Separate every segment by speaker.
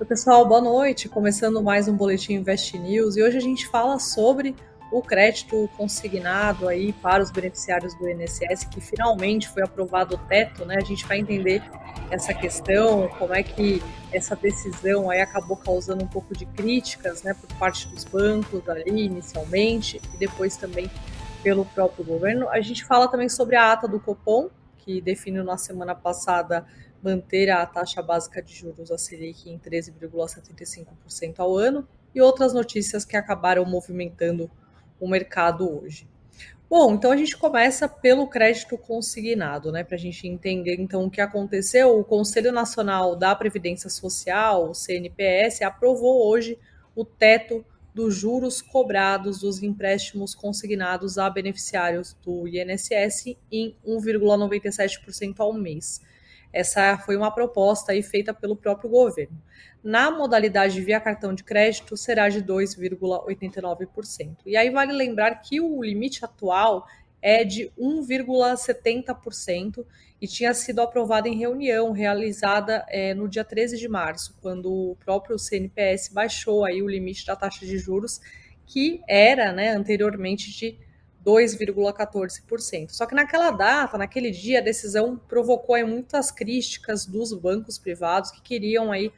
Speaker 1: Oi, pessoal, boa noite. Começando mais um Boletim Invest News e hoje a gente fala sobre o crédito consignado aí para os beneficiários do INSS, que finalmente foi aprovado o teto, né? A gente vai entender essa questão, como é que essa decisão aí acabou causando um pouco de críticas, né, por parte dos bancos ali inicialmente e depois também pelo próprio governo. A gente fala também sobre a ata do Copom, que definiu na semana passada manter a taxa básica de juros a Selic em 13,75% ao ano e outras notícias que acabaram movimentando o mercado hoje. Bom, então a gente começa pelo crédito consignado, né? Para a gente entender então o que aconteceu. O Conselho Nacional da Previdência Social, o CNPS, aprovou hoje o teto dos juros cobrados dos empréstimos consignados a beneficiários do INSS em 1,97% ao mês. Essa foi uma proposta aí feita pelo próprio governo. Na modalidade via cartão de crédito, será de 2,89%. E aí vale lembrar que o limite atual é de 1,70% e tinha sido aprovado em reunião realizada é, no dia 13 de março, quando o próprio CNPS baixou aí o limite da taxa de juros, que era né, anteriormente de 2,14%. Só que naquela data, naquele dia, a decisão provocou aí, muitas críticas dos bancos privados que queriam aí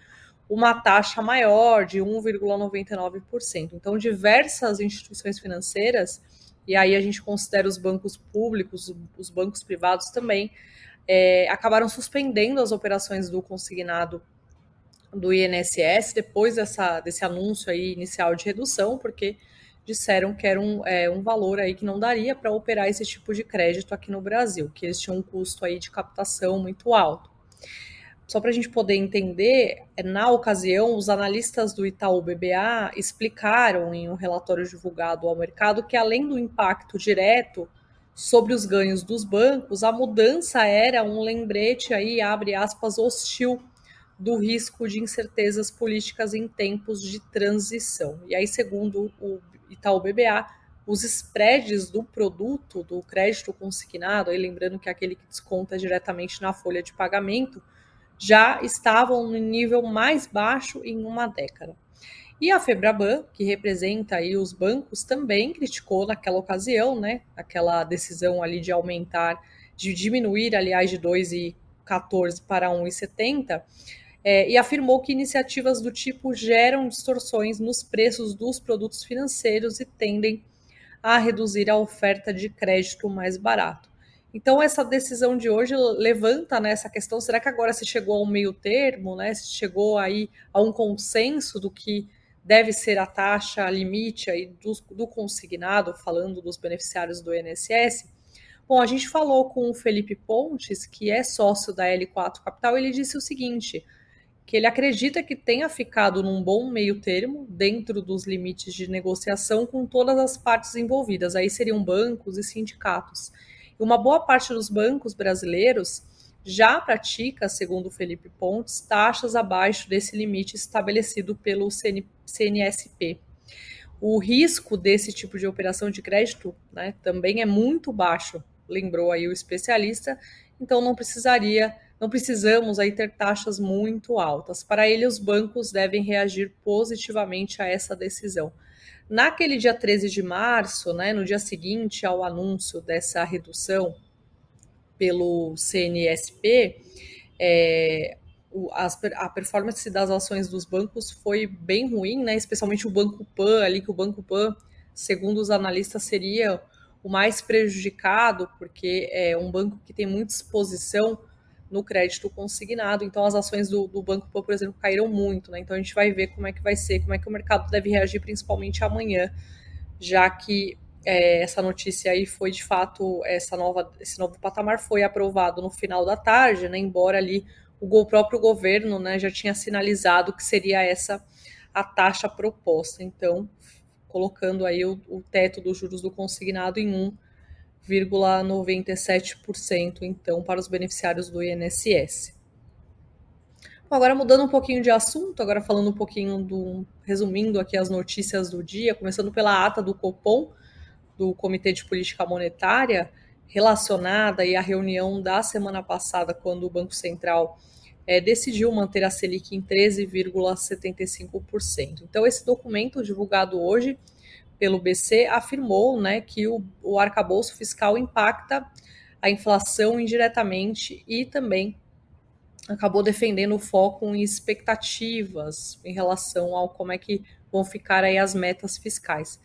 Speaker 1: uma taxa maior de 1,99%. Então, diversas instituições financeiras, e aí a gente considera os bancos públicos, os bancos privados também, é, acabaram suspendendo as operações do consignado do INSS depois dessa, desse anúncio aí inicial de redução, porque disseram que era um, é, um valor aí que não daria para operar esse tipo de crédito aqui no Brasil, que eles tinham um custo aí de captação muito alto. Só para a gente poder entender, na ocasião, os analistas do Itaú BBA explicaram em um relatório divulgado ao mercado que, além do impacto direto sobre os ganhos dos bancos, a mudança era um lembrete aí, abre aspas, hostil do risco de incertezas políticas em tempos de transição. E aí, segundo o Itaú BBA, os spreads do produto, do crédito consignado, aí lembrando que é aquele que desconta diretamente na folha de pagamento, já estavam no nível mais baixo em uma década. E a Febraban, que representa aí os bancos, também criticou naquela ocasião, né, aquela decisão ali de aumentar, de diminuir, aliás, de 2,14 para 1,70, é, e afirmou que iniciativas do tipo geram distorções nos preços dos produtos financeiros e tendem a reduzir a oferta de crédito mais barato. Então, essa decisão de hoje levanta né, essa questão: será que agora se chegou a um meio termo, né? Se chegou aí a um consenso do que deve ser a taxa limite aí do, do consignado, falando dos beneficiários do INSS? Bom, a gente falou com o Felipe Pontes, que é sócio da L4 Capital, ele disse o seguinte: que ele acredita que tenha ficado num bom meio termo dentro dos limites de negociação com todas as partes envolvidas. Aí seriam bancos e sindicatos. E uma boa parte dos bancos brasileiros já pratica, segundo Felipe Pontes, taxas abaixo desse limite estabelecido pelo CN, CNSP. O risco desse tipo de operação de crédito né, também é muito baixo, lembrou aí o especialista, então não precisaria não precisamos aí ter taxas muito altas. Para ele, os bancos devem reagir positivamente a essa decisão. Naquele dia 13 de março, né, no dia seguinte ao anúncio dessa redução pelo CNSP, é, a performance das ações dos bancos foi bem ruim, né, especialmente o Banco Pan, ali que o Banco Pan, segundo os analistas, seria o mais prejudicado, porque é um banco que tem muita exposição no crédito consignado. Então, as ações do, do Banco Pan, por exemplo, caíram muito. Né? Então, a gente vai ver como é que vai ser, como é que o mercado deve reagir, principalmente amanhã, já que é, essa notícia aí foi de fato essa nova, esse novo patamar foi aprovado no final da tarde, né? Embora ali o próprio governo, né, já tinha sinalizado que seria essa a taxa proposta. Então, colocando aí o, o teto dos juros do consignado em um 0,97% então para os beneficiários do INSS. Bom, agora mudando um pouquinho de assunto, agora falando um pouquinho do resumindo aqui as notícias do dia, começando pela ata do Copom, do Comitê de Política Monetária, relacionada à reunião da semana passada, quando o Banco Central é, decidiu manter a Selic em 13,75%. Então, esse documento divulgado hoje pelo BC afirmou né, que o, o arcabouço fiscal impacta a inflação indiretamente e também acabou defendendo o foco em expectativas em relação ao como é que vão ficar aí as metas fiscais.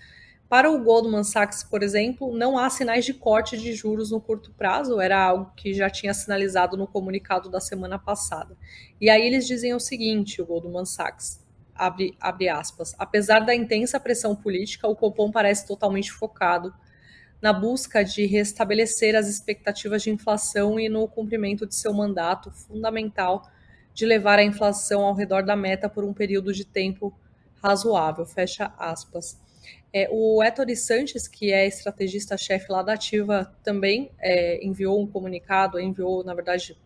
Speaker 1: Para o Goldman Sachs, por exemplo, não há sinais de corte de juros no curto prazo, era algo que já tinha sinalizado no comunicado da semana passada. E aí eles dizem o seguinte, o Goldman Sachs, abre, abre aspas, apesar da intensa pressão política, o Copom parece totalmente focado na busca de restabelecer as expectativas de inflação e no cumprimento de seu mandato fundamental de levar a inflação ao redor da meta por um período de tempo razoável, fecha aspas. É, o Ettore Sanches, que é estrategista-chefe lá da Ativa, também é, enviou um comunicado, enviou, na verdade,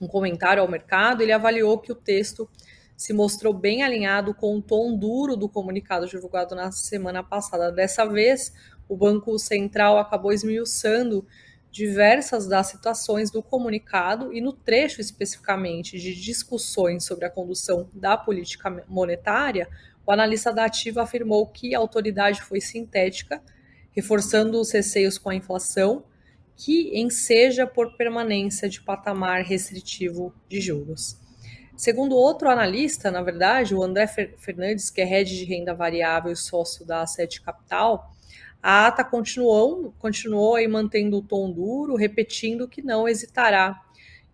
Speaker 1: um comentário ao mercado. Ele avaliou que o texto se mostrou bem alinhado com o tom duro do comunicado divulgado na semana passada. Dessa vez, o Banco Central acabou esmiuçando diversas das situações do comunicado e no trecho especificamente de discussões sobre a condução da política monetária, o analista da Ativa afirmou que a autoridade foi sintética, reforçando os receios com a inflação, que enseja por permanência de patamar restritivo de juros. Segundo outro analista, na verdade, o André Fernandes, que é head de renda variável e sócio da Asset Capital, a ata continuou, continuou aí mantendo o tom duro, repetindo que não hesitará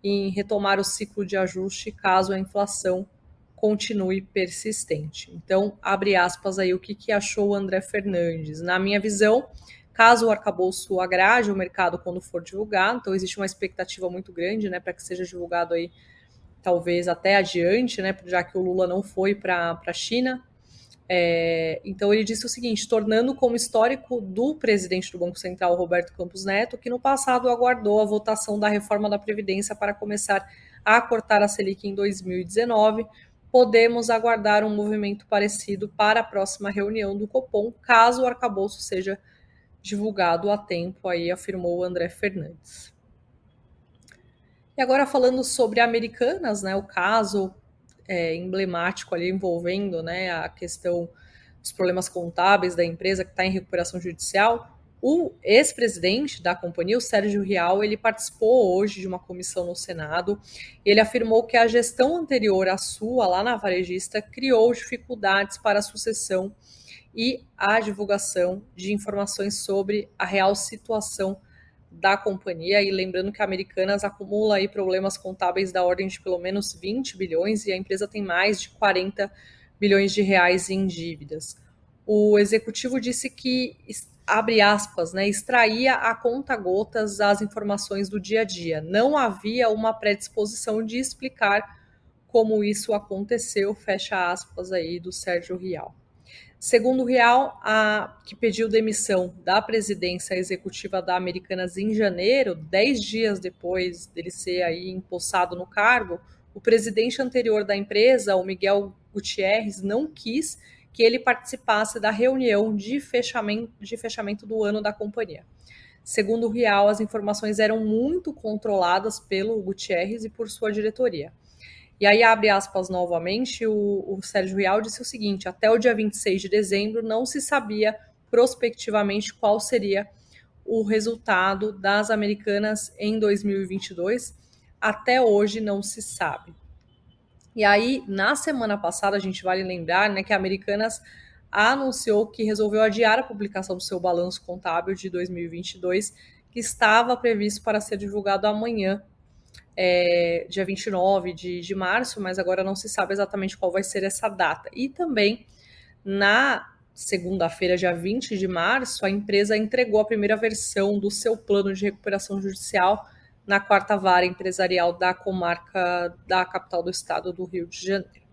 Speaker 1: em retomar o ciclo de ajuste caso a inflação continue persistente. Então, abre aspas aí o que, que achou o André Fernandes. Na minha visão, caso o arcabouço agrade o mercado quando for divulgado, então existe uma expectativa muito grande né, para que seja divulgado aí talvez até adiante, né, já que o Lula não foi para a China. É, então ele disse o seguinte, tornando como histórico do presidente do Banco Central, Roberto Campos Neto, que no passado aguardou a votação da reforma da Previdência para começar a cortar a Selic em 2019, podemos aguardar um movimento parecido para a próxima reunião do Copom, caso o arcabouço seja divulgado a tempo, aí afirmou André Fernandes. E agora falando sobre Americanas, né, o caso é, emblemático ali envolvendo né, a questão dos problemas contábeis da empresa que está em recuperação judicial, o ex-presidente da companhia, o Sérgio Rial, ele participou hoje de uma comissão no Senado. Ele afirmou que a gestão anterior à sua, lá na varejista, criou dificuldades para a sucessão e a divulgação de informações sobre a real situação da companhia. E lembrando que a Americanas acumula aí problemas contábeis da ordem de pelo menos 20 bilhões e a empresa tem mais de 40 bilhões de reais em dívidas. O executivo disse que abre aspas, né, extraía a conta gotas as informações do dia a dia. Não havia uma predisposição de explicar como isso aconteceu, fecha aspas aí do Sérgio Rial. Segundo o Real, a, que pediu demissão da presidência executiva da Americanas em janeiro, dez dias depois dele ser aí empossado no cargo, o presidente anterior da empresa, o Miguel Gutierrez, não quis que ele participasse da reunião de fechamento, de fechamento do ano da companhia. Segundo o Real, as informações eram muito controladas pelo Gutierrez e por sua diretoria. E aí, abre aspas novamente, o, o Sérgio Rial disse o seguinte: até o dia 26 de dezembro não se sabia prospectivamente qual seria o resultado das americanas em 2022. Até hoje não se sabe. E aí, na semana passada, a gente vale lembrar né, que a Americanas anunciou que resolveu adiar a publicação do seu balanço contábil de 2022, que estava previsto para ser divulgado amanhã, é, dia 29 de, de março, mas agora não se sabe exatamente qual vai ser essa data. E também na segunda-feira, dia 20 de março, a empresa entregou a primeira versão do seu plano de recuperação judicial na quarta vara empresarial da comarca da capital do estado do Rio de Janeiro.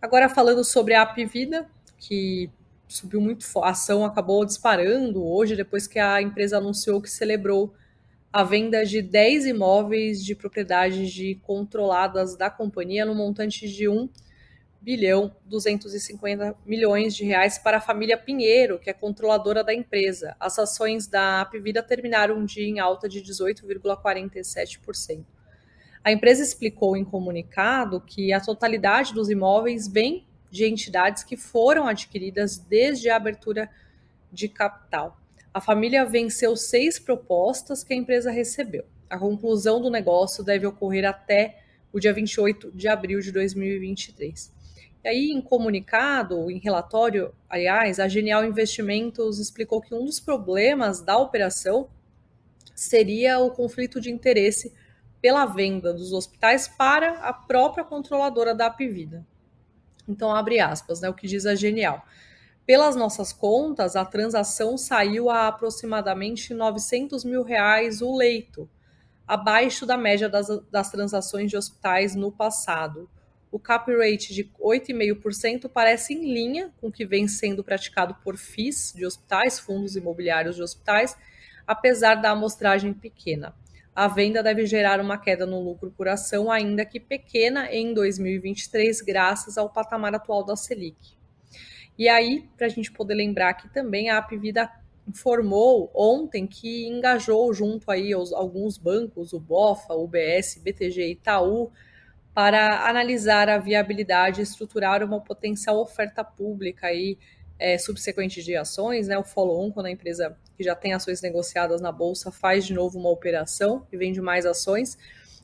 Speaker 1: Agora falando sobre a Apivida, que subiu muito, a ação acabou disparando hoje depois que a empresa anunciou que celebrou a venda de 10 imóveis de propriedades de controladas da companhia no montante de 1 bilhão 250 milhões de reais para a família Pinheiro, que é controladora da empresa. As ações da Apvida terminaram um dia em alta de 18,47%. A empresa explicou em comunicado que a totalidade dos imóveis vem de entidades que foram adquiridas desde a abertura de capital. A família venceu seis propostas que a empresa recebeu. A conclusão do negócio deve ocorrer até o dia 28 de abril de 2023. E aí, em comunicado, em relatório, aliás, a Genial Investimentos explicou que um dos problemas da operação seria o conflito de interesse pela venda dos hospitais para a própria controladora da Apivida. Então, abre aspas, né, o que diz a Genial. Pelas nossas contas, a transação saiu a aproximadamente 900 mil reais o leito, abaixo da média das, das transações de hospitais no passado. O cap rate de 8,5% parece em linha com o que vem sendo praticado por FIIs de hospitais, fundos imobiliários de hospitais, apesar da amostragem pequena. A venda deve gerar uma queda no lucro por ação, ainda que pequena, em 2023, graças ao patamar atual da Selic. E aí, para a gente poder lembrar que também a Apvida informou ontem que engajou junto aí aos, alguns bancos, o BOFA, o UBS, BTG e Itaú, para analisar a viabilidade e estruturar uma potencial oferta pública aí, é, subsequente de ações, né, o follow-on, quando a empresa que já tem ações negociadas na bolsa faz de novo uma operação e vende mais ações,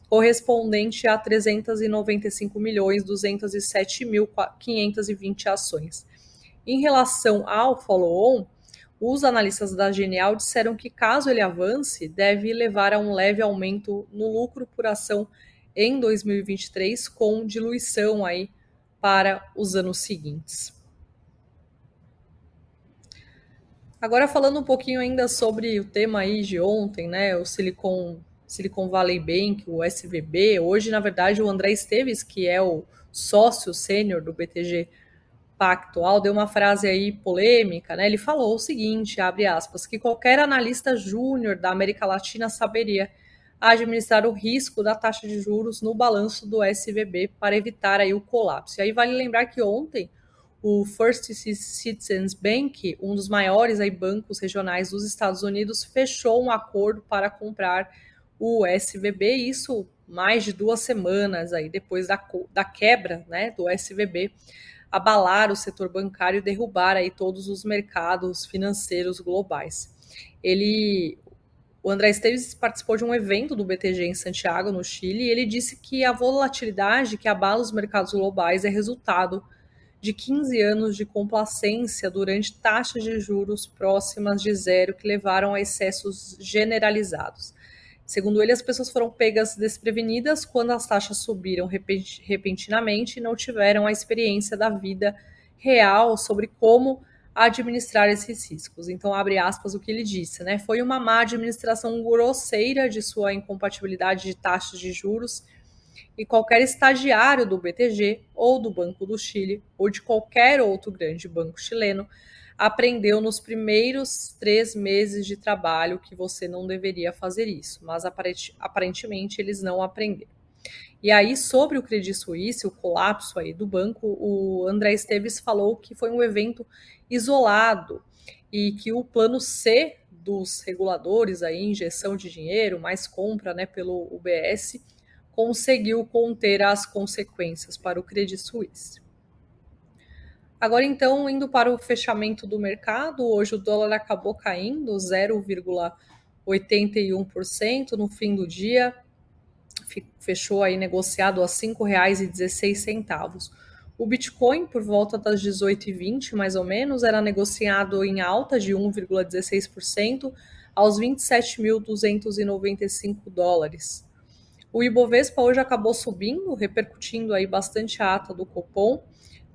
Speaker 1: correspondente a 395 milhões 207 mil 520 ações. Em relação ao follow-on, os analistas da Genial disseram que, caso ele avance, deve levar a um leve aumento no lucro por ação em 2023, com diluição aí para os anos seguintes. Agora falando um pouquinho ainda sobre o tema aí de ontem, né, o Silicon, Silicon Valley Bank, o SVB, hoje na verdade o André Esteves, que é o sócio sênior do BTG Pactual deu uma frase aí polêmica, né? Ele falou o seguinte, abre aspas, que qualquer analista júnior da América Latina saberia administrar o risco da taxa de juros no balanço do SVB para evitar aí o colapso. E aí vale lembrar que ontem o First Citizens Bank, um dos maiores aí bancos regionais dos Estados Unidos, fechou um acordo para comprar o SVB, isso mais de duas semanas aí depois da, da quebra né, do SVB abalar o setor bancário e derrubar aí todos os mercados financeiros globais. Ele, o André Esteves participou de um evento do BTG em Santiago, no Chile, e ele disse que a volatilidade que abala os mercados globais é resultado de 15 anos de complacência durante taxas de juros próximas de zero que levaram a excessos generalizados. Segundo ele, as pessoas foram pegas desprevenidas quando as taxas subiram repentinamente e não tiveram a experiência da vida real sobre como administrar esses riscos. Então, abre aspas o que ele disse, né? Foi uma má administração grosseira de sua incompatibilidade de taxas de juros e qualquer estagiário do BTG ou do Banco do Chile ou de qualquer outro grande banco chileno aprendeu nos primeiros três meses de trabalho que você não deveria fazer isso, mas aparentemente eles não aprenderam. E aí, sobre o Credit Suisse, o colapso aí do banco, o André Esteves falou que foi um evento isolado e que o plano C dos reguladores, aí, injeção de dinheiro, mais compra né, pelo UBS, conseguiu conter as consequências para o Credit Suisse. Agora, então, indo para o fechamento do mercado, hoje o dólar acabou caindo 0,81% no fim do dia, fechou aí negociado a R$ 5,16. O Bitcoin, por volta das 18h20, mais ou menos, era negociado em alta de 1,16% aos 27.295 dólares. O Ibovespa hoje acabou subindo, repercutindo aí bastante a ata do Copom,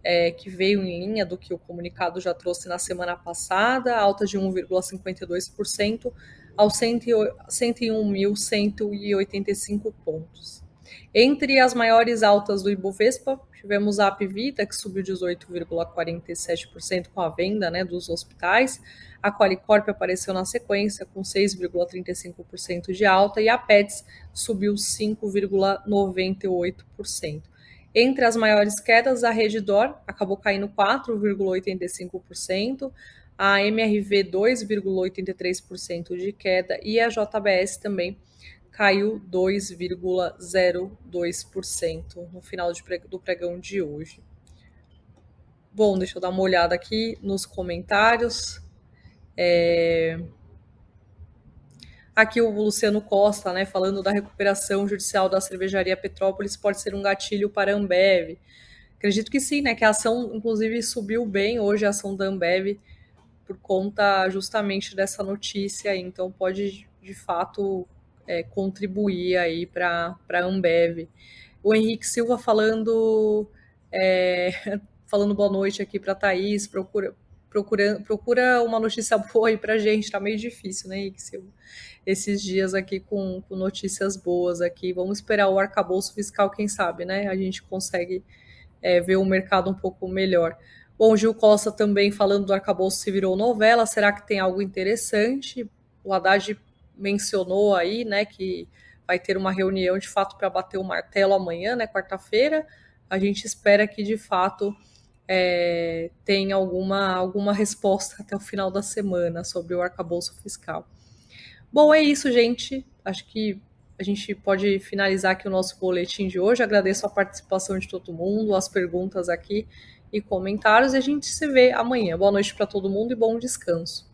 Speaker 1: é, que veio em linha do que o comunicado já trouxe na semana passada, alta de 1,52% aos 101.185 pontos. Entre as maiores altas do Ibovespa, tivemos a Apvita, que subiu 18,47% com a venda né, dos hospitais, a Qualicorp apareceu na sequência com 6,35% de alta e a Pets subiu 5,98%. Entre as maiores quedas, a Redditor acabou caindo 4,85%, a MRV 2,83% de queda e a JBS também caiu 2,02% no final do pregão de hoje. Bom, deixa eu dar uma olhada aqui nos comentários. É... Aqui o Luciano Costa, né, falando da recuperação judicial da cervejaria Petrópolis pode ser um gatilho para a Ambev. Acredito que sim, né, que a ação inclusive subiu bem hoje a ação da Ambev por conta justamente dessa notícia, então pode de fato é, contribuir aí para a Ambev. O Henrique Silva falando é, falando boa noite aqui para a Thaís, procura, procura, procura uma notícia boa aí para gente, tá meio difícil, né, Silva? Esses dias aqui com, com notícias boas aqui. Vamos esperar o arcabouço fiscal, quem sabe, né? A gente consegue é, ver o mercado um pouco melhor. Bom, Gil Costa também falando do arcabouço se virou novela. Será que tem algo interessante? O Haddad mencionou aí, né, que vai ter uma reunião de fato para bater o martelo amanhã, né, quarta-feira. A gente espera que de fato é, tenha alguma, alguma resposta até o final da semana sobre o arcabouço fiscal. Bom, é isso, gente. Acho que a gente pode finalizar aqui o nosso boletim de hoje. Agradeço a participação de todo mundo, as perguntas aqui e comentários. E a gente se vê amanhã. Boa noite para todo mundo e bom descanso.